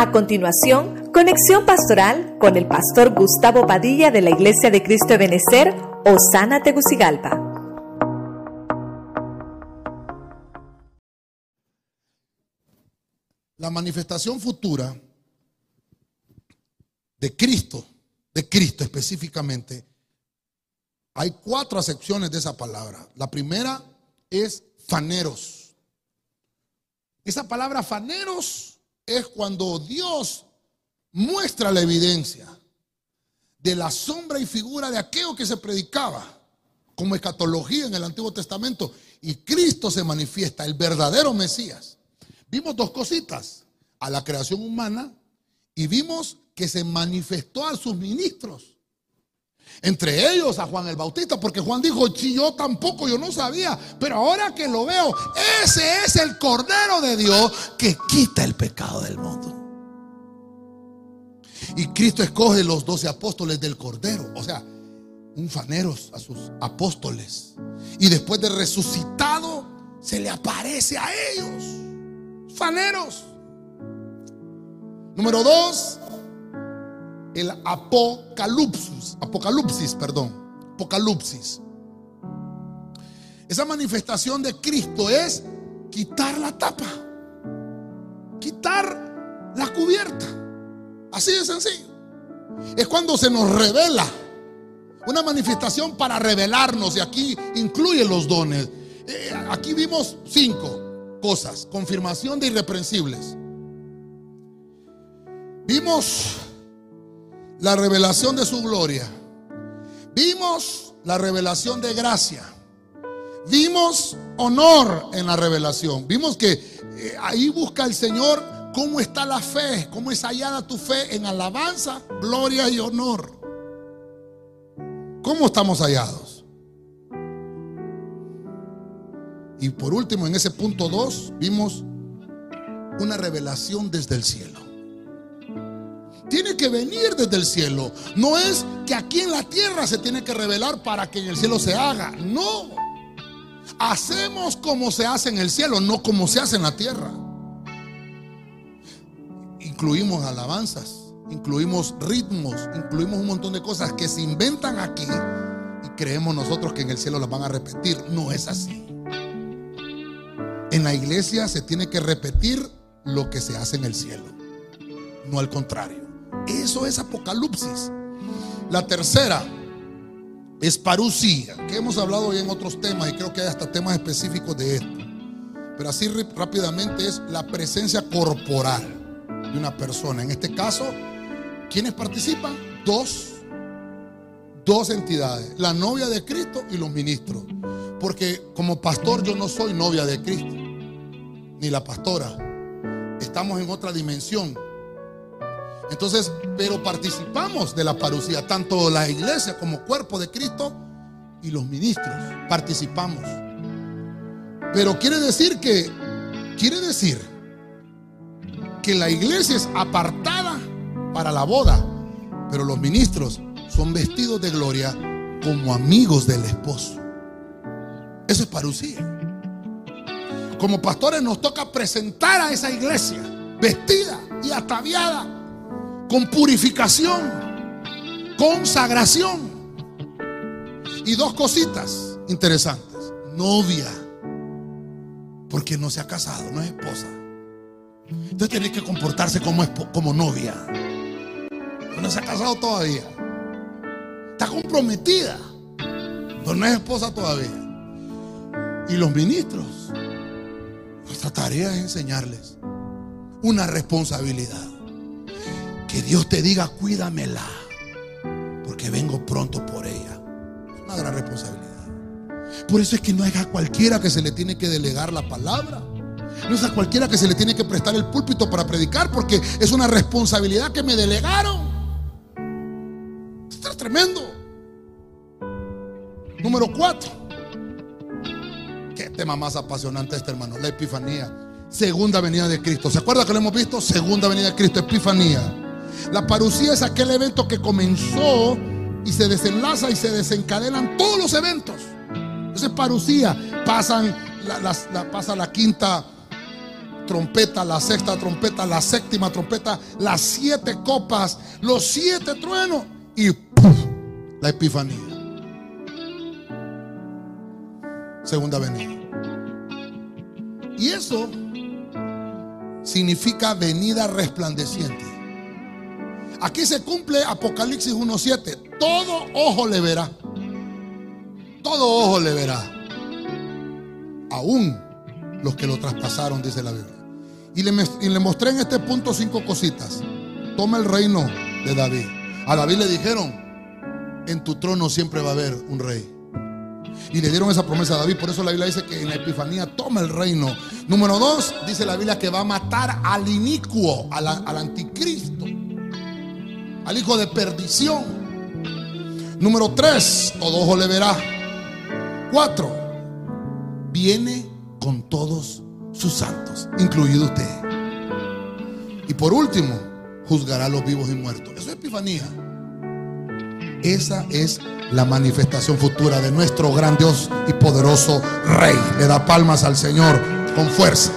A continuación, conexión pastoral con el pastor Gustavo Padilla de la Iglesia de Cristo de Benecer, Osana Tegucigalpa. La manifestación futura de Cristo, de Cristo específicamente, hay cuatro acepciones de esa palabra. La primera es faneros. Esa palabra faneros es cuando Dios muestra la evidencia de la sombra y figura de aquello que se predicaba como escatología en el Antiguo Testamento y Cristo se manifiesta, el verdadero Mesías. Vimos dos cositas, a la creación humana y vimos que se manifestó a sus ministros. Entre ellos a Juan el Bautista, porque Juan dijo, si yo tampoco, yo no sabía, pero ahora que lo veo, ese es el Cordero de Dios que quita el pecado del mundo. Y Cristo escoge los doce apóstoles del Cordero, o sea, un faneros a sus apóstoles. Y después de resucitado, se le aparece a ellos, faneros. Número dos, el apocalipsis, apocalipsis, perdón, apocalipsis. Esa manifestación de Cristo es quitar la tapa, quitar la cubierta. Así de sencillo. Es cuando se nos revela una manifestación para revelarnos y aquí incluye los dones. Eh, aquí vimos cinco cosas, confirmación de irreprensibles. Vimos la revelación de su gloria. Vimos la revelación de gracia. Vimos honor en la revelación. Vimos que eh, ahí busca el Señor cómo está la fe, cómo es hallada tu fe en alabanza, gloria y honor. ¿Cómo estamos hallados? Y por último, en ese punto 2, vimos una revelación desde el cielo tiene que venir desde el cielo. No es que aquí en la tierra se tiene que revelar para que en el cielo se haga. No. Hacemos como se hace en el cielo, no como se hace en la tierra. Incluimos alabanzas, incluimos ritmos, incluimos un montón de cosas que se inventan aquí y creemos nosotros que en el cielo las van a repetir. No es así. En la iglesia se tiene que repetir lo que se hace en el cielo, no al contrario. Eso es Apocalipsis. La tercera es parusía, que hemos hablado hoy en otros temas y creo que hay hasta temas específicos de esto. Pero así rápidamente es la presencia corporal de una persona. En este caso, ¿quiénes participan? Dos. Dos entidades, la novia de Cristo y los ministros. Porque como pastor yo no soy novia de Cristo, ni la pastora. Estamos en otra dimensión entonces, pero participamos de la parucía, tanto la iglesia como cuerpo de Cristo y los ministros participamos. Pero quiere decir que, quiere decir que la iglesia es apartada para la boda, pero los ministros son vestidos de gloria como amigos del esposo. Eso es parucía. Como pastores nos toca presentar a esa iglesia vestida y ataviada con purificación, consagración. Y dos cositas interesantes. Novia, porque no se ha casado, no es esposa. Entonces tiene que comportarse como, como novia. No se ha casado todavía. Está comprometida, no es esposa todavía. Y los ministros, nuestra tarea es enseñarles una responsabilidad. Que Dios te diga, cuídamela, porque vengo pronto por ella. Una gran responsabilidad. Por eso es que no es a cualquiera que se le tiene que delegar la palabra. No es a cualquiera que se le tiene que prestar el púlpito para predicar, porque es una responsabilidad que me delegaron. Esto es tremendo. Número cuatro. Qué tema más apasionante este, hermano. La epifanía. Segunda venida de Cristo. ¿Se acuerda que lo hemos visto? Segunda venida de Cristo, epifanía. La parucía es aquel evento que comenzó y se desenlaza y se desencadenan todos los eventos. Entonces, parucía, pasan la, pasa la quinta, trompeta, la sexta trompeta, la séptima trompeta, las siete copas, los siete truenos y la epifanía. Segunda venida. Y eso significa venida resplandeciente. Aquí se cumple Apocalipsis 1.7. Todo ojo le verá. Todo ojo le verá. Aún los que lo traspasaron, dice la Biblia. Y le, y le mostré en este punto cinco cositas. Toma el reino de David. A David le dijeron, en tu trono siempre va a haber un rey. Y le dieron esa promesa a David. Por eso la Biblia dice que en la Epifanía toma el reino. Número dos, dice la Biblia que va a matar al inicuo, al, al anticristo, al hijo de perdición. Número tres, todo ojo le verá. Cuatro, viene con todos sus santos, incluido usted. Y por último, juzgará a los vivos y muertos. Eso es Epifanía. Esa es la manifestación futura de nuestro gran Dios y poderoso Rey. Le da palmas al Señor con fuerza.